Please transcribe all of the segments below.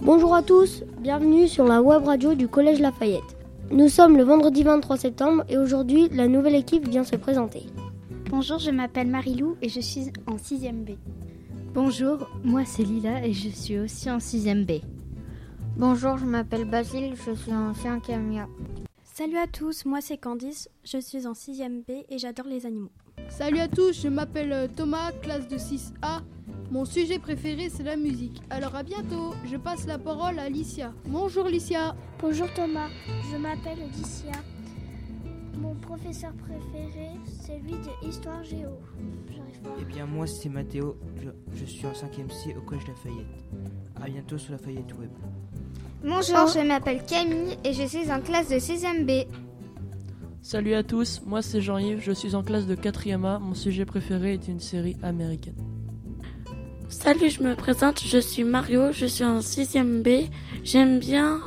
Bonjour à tous, bienvenue sur la web radio du Collège Lafayette. Nous sommes le vendredi 23 septembre et aujourd'hui la nouvelle équipe vient se présenter. Bonjour, je m'appelle Marilou et je suis en 6e B. Bonjour, moi c'est Lila et je suis aussi en 6e B. Bonjour, je m'appelle Basile, je suis en 5e A. Salut à tous, moi c'est Candice, je suis en 6e B et j'adore les animaux. Salut à tous, je m'appelle Thomas, classe de 6A. Mon sujet préféré c'est la musique. Alors à bientôt, je passe la parole à Alicia. Bonjour Alicia. Bonjour Thomas, je m'appelle Alicia. Mon professeur préféré, c'est lui de Histoire Géo. Eh bien moi c'est Mathéo, je, je, suis en 5e C au Collège Lafayette. A bientôt sur Lafayette Web. Bonjour, je m'appelle Camille et je suis en classe de 6e B. Salut à tous, moi c'est Jean-Yves, je suis en classe de 4e A, mon sujet préféré est une série américaine. Salut, je me présente, je suis Mario, je suis en 6ème B. J'aime bien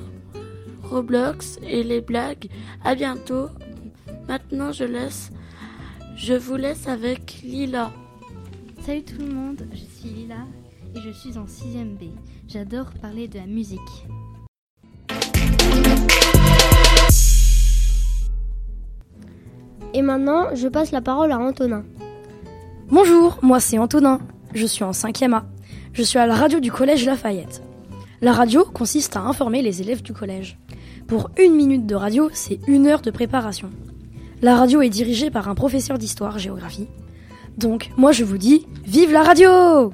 Roblox et les blagues. À bientôt. Maintenant, je laisse je vous laisse avec Lila. Salut tout le monde, je suis Lila et je suis en 6ème B. J'adore parler de la musique. Maintenant, je passe la parole à Antonin. Bonjour, moi c'est Antonin. Je suis en 5e A. Je suis à la radio du collège Lafayette. La radio consiste à informer les élèves du collège. Pour une minute de radio, c'est une heure de préparation. La radio est dirigée par un professeur d'histoire-géographie. Donc, moi je vous dis, vive la radio